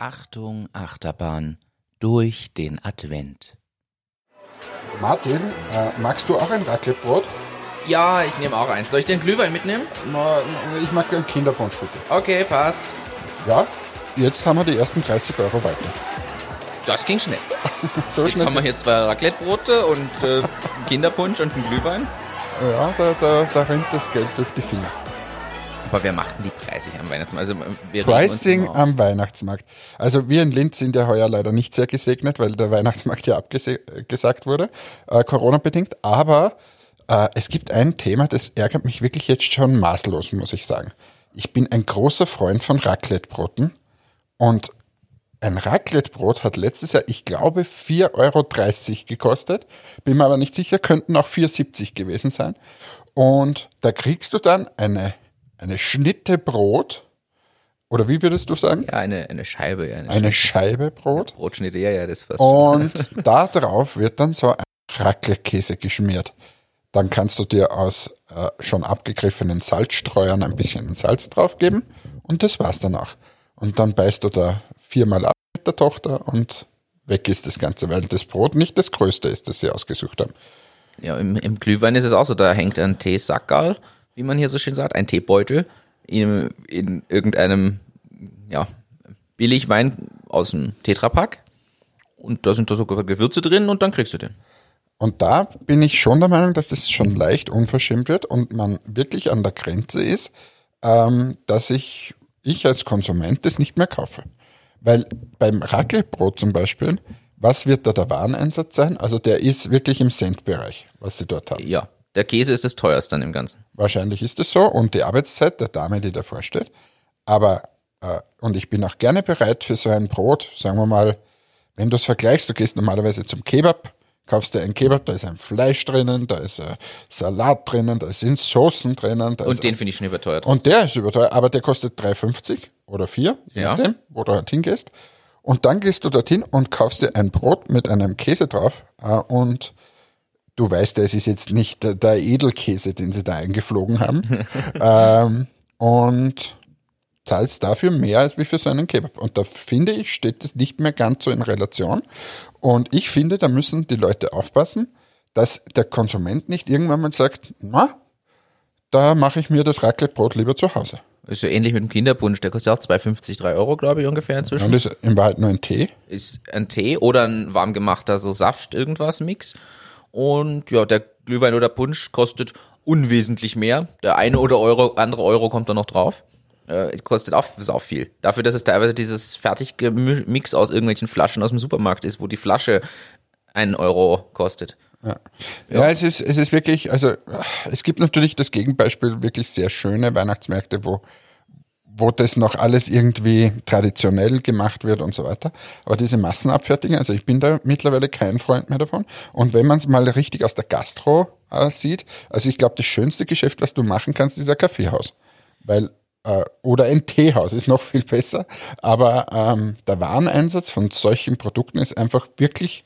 Achterbahn durch den Advent. Martin, äh, magst du auch ein Raclettebrot? Ja, ich nehme auch eins. Soll ich den Glühwein mitnehmen? Na, ich mag einen Kinderpunsch bitte. Okay, passt. Ja, jetzt haben wir die ersten 30 Euro weiter. Das ging schnell. So Jetzt haben wir hier zwei Raclettebrote und äh, Kinderpunsch und einen Glühwein. Ja, da, da, da rennt das Geld durch die Finger. Aber wer macht denn die Preise am Weihnachtsmarkt? Also, uns Pricing am Weihnachtsmarkt. Also wir in Linz sind ja heuer leider nicht sehr gesegnet, weil der Weihnachtsmarkt ja abgesagt wurde, äh, Corona-bedingt. Aber äh, es gibt ein Thema, das ärgert mich wirklich jetzt schon maßlos, muss ich sagen. Ich bin ein großer Freund von Raclettebroten und ein Raclettebrot hat letztes Jahr, ich glaube, 4,30 Euro gekostet. Bin mir aber nicht sicher, könnten auch 4,70 gewesen sein. Und da kriegst du dann eine, eine Schnitte Brot. Oder wie würdest du sagen? Ja, eine, eine Scheibe. Ja, eine, Eine Scheibe Brot. Brotschnitte, ja, ja, das war's. Und da drauf wird dann so ein Raclette-Käse geschmiert. Dann kannst du dir aus äh, schon abgegriffenen Salzstreuern ein bisschen Salz draufgeben und das war's dann auch. Und dann beißt du da viermal ab mit der Tochter und weg ist das Ganze, weil das Brot nicht das größte ist, das sie ausgesucht haben. Ja, im, im Glühwein ist es auch so, da hängt ein Teesackerl, wie man hier so schön sagt, ein Teebeutel in, in irgendeinem ja, Billigwein aus dem Tetrapack. Und da sind da sogar Gewürze drin und dann kriegst du den. Und da bin ich schon der Meinung, dass das schon leicht unverschämt wird und man wirklich an der Grenze ist, ähm, dass ich, ich als Konsument das nicht mehr kaufe. Weil beim Raclettebrot zum Beispiel, was wird da der Wareneinsatz sein? Also der ist wirklich im Centbereich, was sie dort haben. Ja, der Käse ist das teuerste dann im Ganzen. Wahrscheinlich ist es so und die Arbeitszeit der Dame, die davor steht. Aber, äh, und ich bin auch gerne bereit für so ein Brot, sagen wir mal, wenn du es vergleichst, du gehst normalerweise zum Kebab, kaufst dir ein Kebab, da ist ein Fleisch drinnen, da ist äh, Salat drinnen, da sind Soßen drinnen. Da ist Und den finde ich schon überteuert. und der ist überteuert, aber der kostet 3,50 oder 4, je Ja. nachdem, wo du halt hingehst. Und dann gehst du dorthin und kaufst dir ein Brot mit einem Käse drauf äh, und du weißt, es ist jetzt nicht der, Edelkäse, den sie da eingeflogen haben. ähm, und zahlst dafür mehr als wie für so einen Kebab. Und da finde ich, steht das nicht mehr ganz so in Relation. Und ich finde, da müssen die Leute aufpassen, dass der Konsument nicht irgendwann mal sagt, na, da mache ich mir das Raclettebrot lieber zu Hause. ist so ähnlich mit dem Kinderpunsch, der kostet auch 2,50, 3 Euro, glaube ich, ungefähr inzwischen. Und ist in Wahrheit nur ein Tee. ist ein Tee oder ein warm gemachter so Saft irgendwas Mix. Und ja, der Glühwein oder Punsch kostet unwesentlich mehr. Der eine oder Euro, andere Euro kommt da noch drauf. Äh, es kostet auch, ist auch viel. Dafür, dass es teilweise dieses Fertigmix aus irgendwelchen Flaschen aus dem Supermarkt ist, wo die Flasche einen Euro kostet. Ja, es ist, es ist wirklich, also es gibt natürlich das Gegenbeispiel, wirklich sehr schöne Weihnachtsmärkte, wo, wo das noch alles irgendwie traditionell gemacht wird und so weiter. Aber diese Massenabfertigung, also ich bin da mittlerweile kein Freund mehr davon. Und wenn man es mal richtig aus der Gastro äh, sieht, also ich glaube, das schönste Geschäft, was du machen kannst, ist ein Kaffeehaus. Weil äh, oder ein Teehaus ist noch viel besser. Aber ähm, der Wareneinsatz von solchen Produkten ist einfach wirklich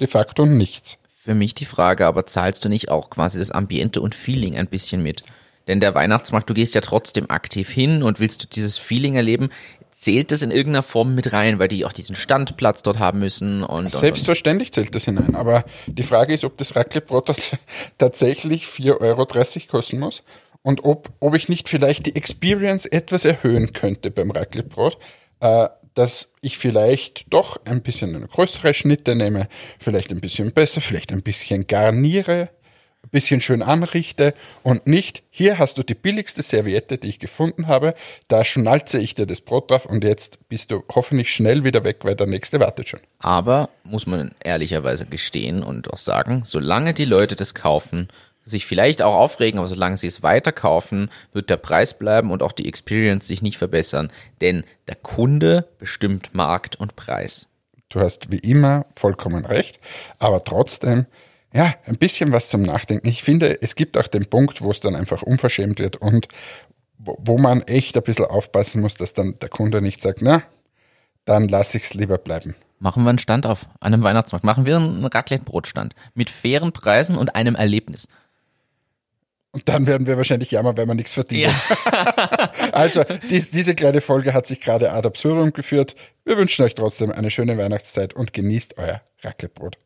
de facto nichts. Für mich die Frage, aber zahlst du nicht auch quasi das Ambiente und Feeling ein bisschen mit? Denn der Weihnachtsmarkt, du gehst ja trotzdem aktiv hin und willst du dieses Feeling erleben, zählt das in irgendeiner Form mit rein, weil die auch diesen Standplatz dort haben müssen und, und, und? Selbstverständlich zählt das hinein, aber die Frage ist, ob das Raclettebrot tats- tatsächlich 4,30 Euro kosten muss und ob, ob ich nicht vielleicht die Experience etwas erhöhen könnte beim Raclettebrot, äh, dass ich vielleicht doch ein bisschen eine größere Schnitte nehme, vielleicht ein bisschen besser, vielleicht ein bisschen garniere, ein bisschen schön anrichte und nicht, hier hast du die billigste Serviette, die ich gefunden habe, da schnalze ich dir das Brot drauf und jetzt bist du hoffentlich schnell wieder weg, weil der nächste wartet schon. Aber muss man ehrlicherweise gestehen und auch sagen, solange die Leute das kaufen, sich vielleicht auch aufregen, aber solange sie es weiterkaufen, wird der Preis bleiben und auch die Experience sich nicht verbessern. Denn der Kunde bestimmt Markt und Preis. Du hast wie immer vollkommen recht, aber trotzdem, ja, ein bisschen was zum Nachdenken. Ich finde, es gibt auch den Punkt, wo es dann einfach unverschämt wird und wo, wo man echt ein bisschen aufpassen muss, dass dann der Kunde nicht sagt, na, dann lasse ich es lieber bleiben. Machen wir einen Stand auf einem Weihnachtsmarkt. Machen wir einen Raclette-Brotstand mit fairen Preisen und einem Erlebnis. Und dann werden wir wahrscheinlich jammern, wenn wir nichts verdienen. also, dies, diese kleine Folge hat sich gerade ad absurdum geführt. Wir wünschen euch trotzdem eine schöne Weihnachtszeit und genießt euer Raclette-Brot.